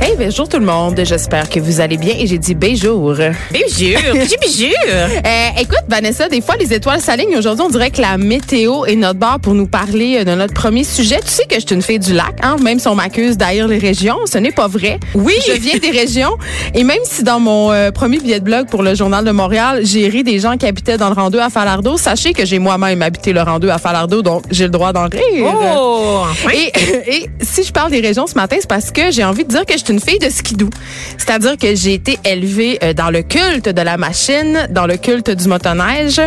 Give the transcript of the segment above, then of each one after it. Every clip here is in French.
Hey, bonjour tout le monde. J'espère que vous allez bien. Et j'ai dit bonjour. Bonjour, bonjour. Euh, écoute, Vanessa, des fois, les étoiles s'alignent. Aujourd'hui, on dirait que la météo est notre barre pour nous parler euh, de notre premier sujet. Tu sais que je suis une fille du lac, hein? même si on m'accuse d'haïr les régions. Ce n'est pas vrai. Oui. Je viens des régions. Et même si dans mon euh, premier billet de blog pour le Journal de Montréal, j'ai ri des gens qui habitaient dans le rang 2 à Falardeau, sachez que j'ai moi-même habité le rang 2 à Falardeau, donc j'ai le droit d'en rire. Oh, enfin. Et, et si je parle des régions ce matin, c'est parce que j'ai envie de dire que je une fille de skidoo. C'est-à-dire que j'ai été élevée euh, dans le culte de la machine, dans le culte du motoneige.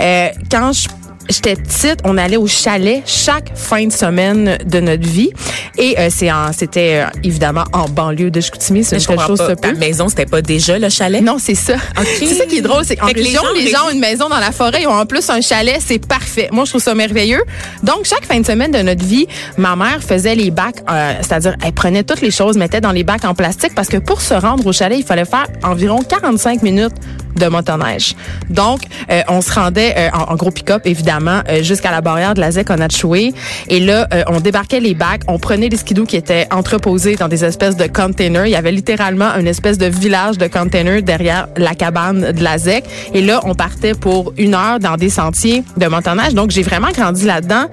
Euh, quand je J'étais petite, on allait au chalet chaque fin de semaine de notre vie. Et euh, c'est en- c'était euh, évidemment en banlieue de Chicoutimi, c'est une telle chose pas. Ta maison, c'était pas déjà le chalet? Non, c'est ça. C'est ça qui est drôle, c'est qu'en que les région, gens les gens, région- ont une maison dans la forêt, ils ont en plus un chalet, c'est parfait. Moi, je trouve ça merveilleux. Donc, chaque fin de semaine de notre vie, ma mère faisait les bacs, euh, c'est-à-dire, elle prenait toutes les choses, mettait dans les bacs en plastique parce que pour se rendre au chalet, il fallait faire environ 45 minutes de motoneige. Donc, euh, on se rendait euh, en, en gros pick-up, évidemment, euh, jusqu'à la barrière de la ZEC Onachoué. Et là, euh, on débarquait les bacs, on prenait les skidoo qui étaient entreposés dans des espèces de containers. Il y avait littéralement une espèce de village de containers derrière la cabane de la ZEC. Et là, on partait pour une heure dans des sentiers de motoneige. Donc, j'ai vraiment grandi là-dedans.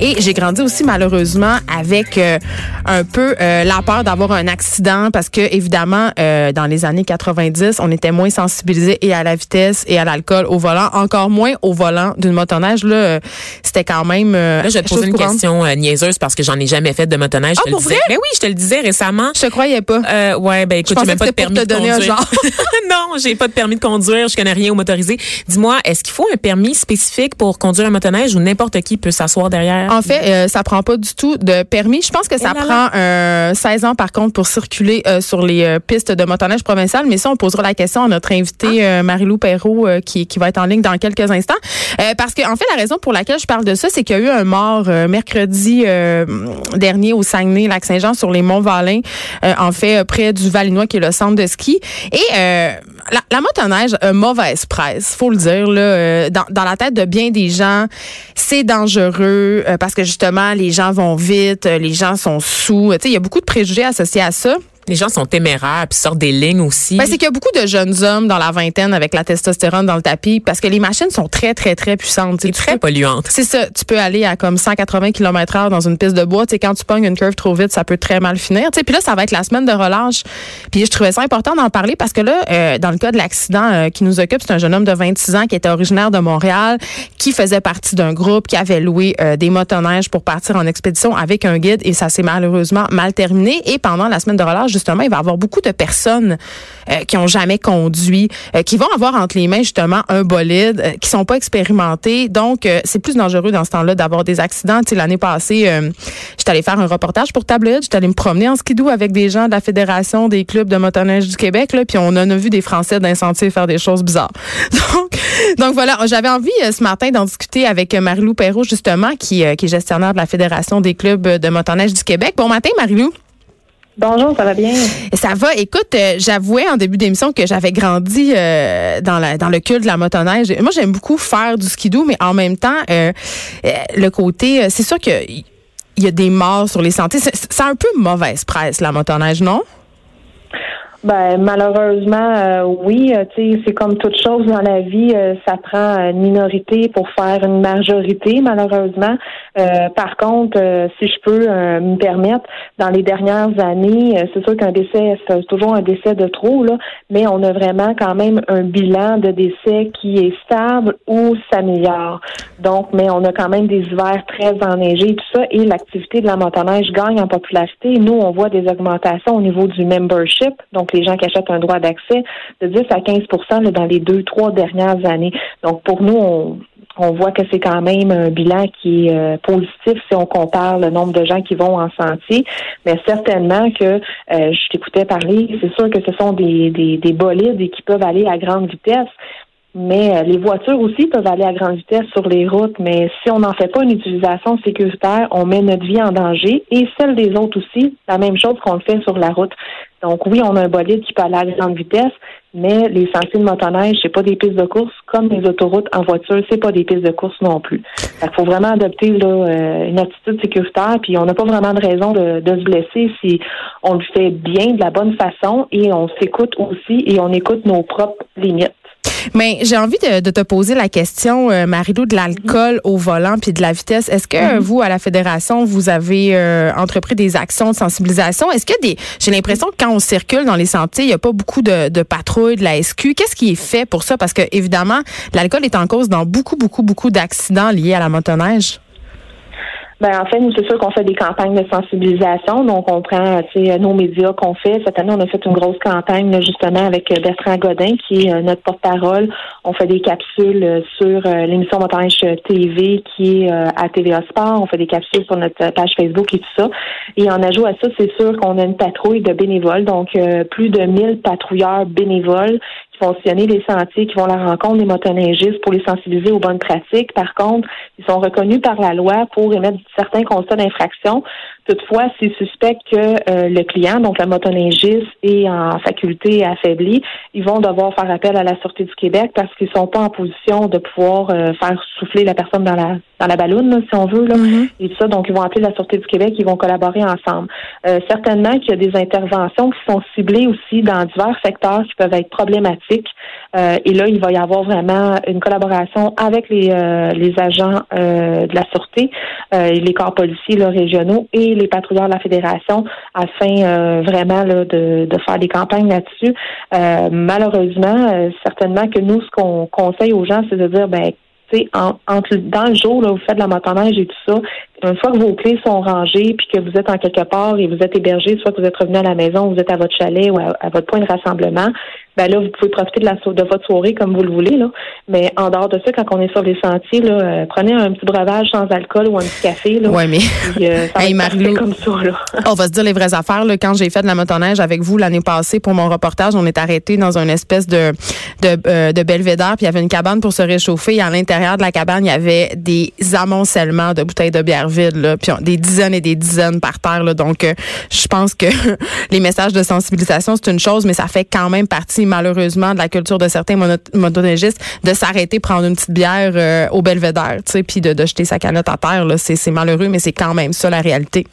Et j'ai grandi aussi, malheureusement, avec euh, un peu euh, la peur d'avoir un accident parce que, évidemment, dans les années 90, on était moins sensibilisés et à la vitesse et à l'alcool au volant, encore moins au volant d'une motoneige. Là, euh, c'était quand même... euh, Là, je vais te poser une courante. question euh, niaiseuse parce que j'en ai jamais fait de motoneige. Ah, je te le pour disais. vrai? Ben oui, je te le disais récemment. Je te croyais pas. Euh, ouais, ben écoute, j'ai même pas de pour permis te de donner un conduire. genre. non, j'ai pas de permis de conduire, je connais rien au motorisé. Dis-moi, est-ce qu'il faut un permis spécifique pour conduire un motoneige ou n'importe qui peut s'asseoir derrière? En fait, ça prend pas du tout de permis. Je pense que ça là prend euh, 16 ans par contre pour circuler sur les pistes de motoneige provinciales. Mais ça, on posera la question à notre invitée euh, Marie-Lou Perrault euh, qui, qui va être en ligne dans quelques instants. Euh, parce que en fait, la raison pour laquelle je parle de ça, c'est qu'il y a eu un mort euh, mercredi euh, dernier au Saguenay, Lac-Saint-Jean, sur les Monts-Valin, euh, en fait, euh, près du Valinois, qui est le centre de ski. Et euh, la, la motoneige a mauvaise presse, faut le dire. Là, euh, dans, dans la tête de bien des gens, c'est dangereux euh, parce que justement, les gens vont vite, euh, les gens sont sous. Tu sais, il y a beaucoup de préjugés associés à ça. Les gens sont téméraires puis sortent des lignes aussi. Ben, c'est qu'il y a beaucoup de jeunes hommes dans la vingtaine avec la testostérone dans le tapis parce que les machines sont très, très, très puissantes. Tu très peux- polluante. c'est ça, tu peux aller à comme 180 km heure dans une piste de bois. Tu sais, quand tu pognes une curve trop vite, ça peut très mal finir. Puis là, ça va être la semaine de relâche. Puis je trouvais ça important d'en parler parce que là, euh, dans le cas de l'accident euh, qui nous occupe, c'est un jeune homme de 26 ans qui était originaire de Montréal, qui faisait partie d'un groupe qui avait loué euh, des motoneiges pour partir en expédition avec un guide et ça s'est malheureusement mal terminé. Et pendant la semaine de relâche, justement, il va y avoir beaucoup de personnes euh, qui ont jamais conduit, euh, qui vont avoir entre les mains justement un bolide, euh, qui sont pas expérimentés. Donc, euh, c'est plus dangereux dans ce temps-là d'avoir des accidents. L'année passée, j'étais allée faire un reportage pour Tabloïd. J'étais allée me promener en skidoo avec des gens de la Fédération des clubs de motoneige du Québec. Là, puis on en a vu des Français d'un faire des choses bizarres. Donc, voilà, j'avais envie ce matin d'en discuter avec Marie-Lou Perrault, justement, qui, qui est gestionnaire de la Fédération des clubs de motoneige du Québec. Bon matin, Marie-Lou. Bonjour, ça va bien? Ça va. Écoute, euh, j'avouais en début d'émission que j'avais grandi euh, dans, le culte de la motoneige. Moi, j'aime beaucoup faire du skidoo, mais en même temps, euh, le côté, c'est sûr que il y a des morts sur les sentiers. C'est un peu mauvaise presse, la motoneige, non? Ben malheureusement, euh, oui. euh, c'est comme toute chose dans la vie, euh, ça prend une minorité pour faire une majorité, malheureusement. Euh, par contre, euh, si je peux euh, me permettre, dans les dernières années, c'est sûr qu'un décès, c'est toujours un décès de trop, là, mais on a vraiment quand même un bilan de décès qui est stable ou s'améliore. Donc, mais on a quand même des hivers très enneigés, tout ça, et l'activité de la motoneige gagne en popularité. Nous, on voit des augmentations au niveau du membership, donc les gens qui achètent un droit d'accès, de 10 à 15 là, dans les deux, trois dernières années. Donc, pour nous, on, voit que c'est quand même un bilan qui est euh, positif si on compare le nombre de gens qui vont en sentier. Mais certainement que euh, je t'écoutais parler, c'est sûr que ce sont des, des, des bolides et qui peuvent aller à grande vitesse. mais euh, les voitures aussi peuvent aller à grande vitesse sur les routes, mais si on n'en fait pas une utilisation sécuritaire, on met notre vie en danger et celle des autres aussi, la même chose qu'on le fait sur la route. Donc oui, on a un bolide qui peut aller à grande vitesse, mais les sentiers de motoneige, c'est pas des pistes de course comme les autoroutes en voiture, c'est pas des pistes de course non plus. Il faut vraiment adopter là, euh, une attitude sécuritaire, puis on n'a pas vraiment de raison de, de se blesser si on le fait bien, de la bonne façon, et on s'écoute aussi et on écoute nos propres limites. Mais j'ai envie de, te poser la question, euh, Marilou, de l'alcool au volant puis de la vitesse. Est-ce que mhm. vous, à la Fédération, vous avez euh, entrepris des actions de sensibilisation? Est-ce que des. J'ai l'impression que quand on circule dans les sentiers, il n'y a pas beaucoup de, de patrouilles, de la SQ. Qu'est-ce qui est fait pour ça? Parce que, évidemment, l'alcool est en cause dans beaucoup, beaucoup, beaucoup d'accidents liés à la motoneige. Ben en fait, nous, c'est sûr qu'on fait des campagnes de sensibilisation. Donc, on prend nos médias qu'on fait. Cette année, on a fait une grosse campagne justement avec euh, Bertrand Godin, qui est euh, notre porte-parole. On fait des capsules euh, sur l'émission Montage TV qui est à TVA Sport. On fait des capsules sur notre page Facebook et tout ça. Et en ajout à ça, c'est sûr qu'on a une patrouille de bénévoles, donc plus de 1000 patrouilleurs bénévoles fonctionner les sentiers, qui vont à la rencontre des motoneigistes pour les sensibiliser aux bonnes pratiques. Par contre, ils sont reconnus par la loi pour émettre certains constats d'infraction. Toutefois, s'ils suspectent que euh, le client, donc la motoneigiste, est en faculté affaiblie, ils vont devoir faire appel à la Sûreté du Québec parce qu'ils sont pas en position de pouvoir euh, faire souffler la personne dans la dans la balloune, si on veut, là, mm-hmm. et ça. Donc, ils vont appeler la Sûreté du Québec, ils vont collaborer ensemble. Euh, certainement qu'il y a des interventions qui sont ciblées aussi dans divers secteurs qui peuvent être problématiques. et là, il va y avoir vraiment une collaboration avec les, les agents de la Sûreté, les corps policiers là, régionaux et les patrouilleurs de la fédération afin euh, vraiment de, de, faire des campagnes là-dessus. Euh, malheureusement, euh, certainement que nous, ce qu'on conseille aux gens, c'est de dire ben en, entre, dans le jour, là, vous faites de la motoneige et tout ça, une fois que vos clés sont rangées, puis que vous êtes en quelque part et vous êtes hébergé, soit que vous êtes revenu à la maison, vous êtes à votre chalet ou à, votre point de rassemblement, ben là, vous pouvez profiter de, la, de votre soirée comme vous le voulez. Là. Mais en dehors de ça, quand on est sur les sentiers, là, euh, prenez un petit breuvage sans alcool ou un petit café. Là, oui, mais euh, ça comme ça, là. on va se dire les vraies affaires. Là. Quand j'ai fait de la motoneige avec vous l'année passée pour mon reportage, on est arrêté dans une espèce de, de, euh, de belvédère, puis il y avait une cabane pour se réchauffer. Et à l'intérieur de la cabane, il y avait des amoncellements de bouteilles de bière puis des dizaines et des dizaines par terre. Donc, je pense que les messages de sensibilisation, c'est une chose, mais ça fait quand même partie, malheureusement, de la culture de certains motoneigistes de s'arrêter prendre une petite bière euh, au belvédère, tu sais, puis de, de, jeter sa calotte à terre. C'est malheureux, mais c'est quand même ça la réalité.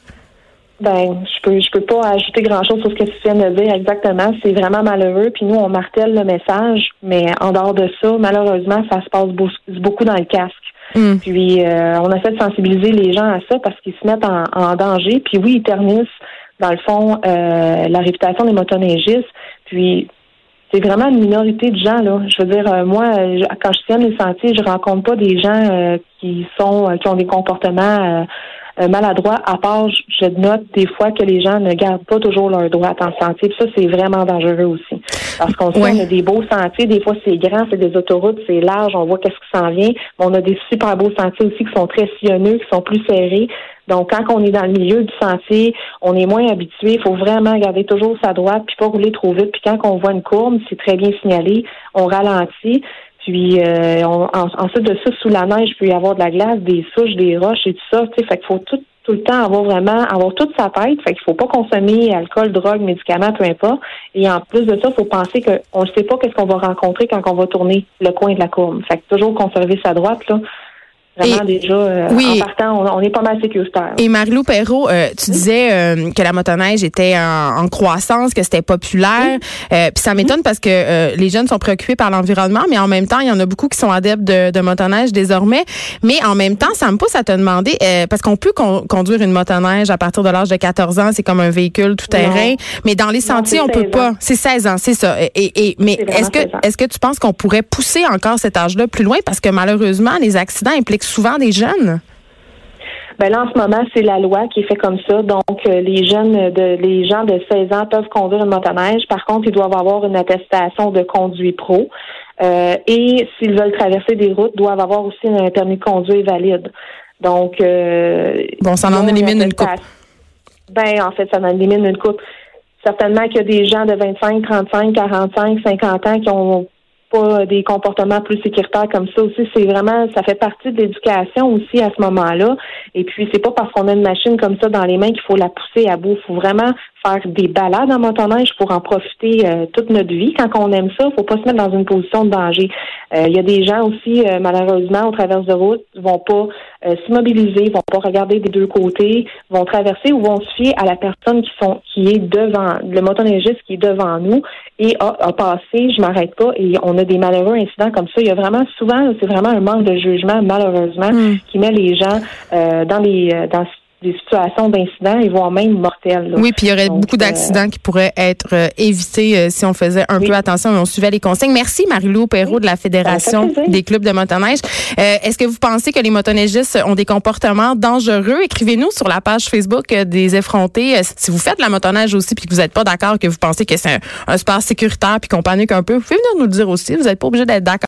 Ben, je peux je peux pas ajouter grand chose sur ce que tu viens de dire exactement. C'est vraiment malheureux. Puis nous, on martèle le message, mais en dehors de ça, malheureusement, ça se passe beaucoup dans le casque. Mm. Puis euh, on essaie de sensibiliser les gens à ça parce qu'ils se mettent en, danger. Puis oui, ils ternissent, dans le fond, euh, la réputation des motoneigistes. Puis c'est vraiment une minorité de gens là. Je veux dire, euh, moi, quand je tiens les sentiers, je rencontre pas des gens euh, qui sont euh, qui ont des comportements maladroits. À part, je note des fois que les gens ne gardent pas toujours leur droit en sentier. Puis ça, c'est vraiment dangereux aussi, parce qu'on sait a des beaux sentiers. Des fois, c'est grand, c'est des autoroutes, c'est large. On voit qu'est-ce qui s'en vient. Mais on a des super beaux sentiers aussi qui sont très sillonneux, qui sont plus serrés. Donc, quand on est dans le milieu du sentier, on est moins habitué. Il faut vraiment garder toujours sa droite, puis pas rouler trop vite. Puis quand on voit une courbe, c'est très bien signalé, on ralentit. Puis euh, ensuite de ça, sous la neige, il peut y avoir de la glace, des souches, des roches et tout ça. Tu sais, fait qu'il faut tout, tout le temps avoir vraiment avoir toute sa tête. Fait qu'il faut pas consommer alcool, drogue, médicaments, peu importe. Et en plus de ça, il faut penser qu'on ne sait pas qu'est-ce qu'on va rencontrer quand on va tourner le coin de la courbe. Fait que toujours conserver sa droite, là. Vraiment, déjà, euh, oui. en partant, on, est pas mal sécuritaire. Et Marilou Perrault, euh, tu disais euh, que la motoneige était en, croissance, que c'était populaire. Puis ça m'étonne parce que les jeunes sont préoccupés par l'environnement, mais en même temps, il y en a beaucoup qui sont adeptes de, de motoneige désormais. Mais en même temps, ça me pousse à te demander, parce qu'on peut conduire une motoneige à partir de l'âge de 14 ans, c'est comme un véhicule tout-terrain. Mais dans les sentiers, on peut pas. C'est 16 ans, c'est ça. Et, et mais est-ce que, est-ce que tu penses qu'on pourrait pousser encore cet âge-là plus loin? Parce que malheureusement, les accidents impliquent souvent des jeunes? Ben là, en ce moment, c'est la loi qui est fait comme ça. Donc, euh, les jeunes, de, les gens de 16 ans peuvent conduire une motoneige. Par contre, ils doivent avoir une attestation de conduit pro. Euh, et s'ils veulent traverser des routes, doivent avoir aussi un permis de conduire valide. Donc, euh, bon, ça en élimine une coupe. Ben, en fait, ça en élimine une coupe. Certainement qu'il y a des gens de 25, 35, 45, 50 ans qui ont pas des comportements plus sécuritaires comme ça aussi. C'est vraiment, ça fait partie de l'éducation aussi à ce moment-là. Et puis, c'est pas parce qu'on a une machine comme ça dans les mains qu'il faut la pousser à bout. Il faut vraiment faire des balades en motoneige pour en profiter euh, toute notre vie. Quand on aime ça, faut pas se mettre dans une position de danger. Euh, il y a des gens aussi, euh, malheureusement, au travers de route, vont pas s'immobiliser, vont pas regarder des deux côtés, vont traverser ou vont se fier à la personne qui sont qui est devant, le motoneigiste qui est devant nous et a, a passé, je m'arrête pas, et on a des malheureux incidents comme ça. Il y a vraiment souvent, c'est vraiment un manque de jugement, malheureusement, mm. qui met les gens dans les dans des situations d'incidents et voire même mortelles. Oui, puis il y aurait beaucoup d'accidents euh, qui pourraient être euh, évités euh, si on faisait un peu attention et on suivait les consignes. Merci Marie-Lou Perrault de la Fédération des clubs de motoneige. Est-ce que vous pensez que les motoneigistes ont des comportements dangereux? Écrivez-nous sur la page Facebook des effrontés. Si vous faites la motoneige aussi puis que vous n'êtes pas d'accord, que vous pensez que c'est un, un sport sécuritaire puis qu'on panique un peu, vous pouvez venir nous le dire aussi. Vous n'êtes pas obligé d'être d'accord.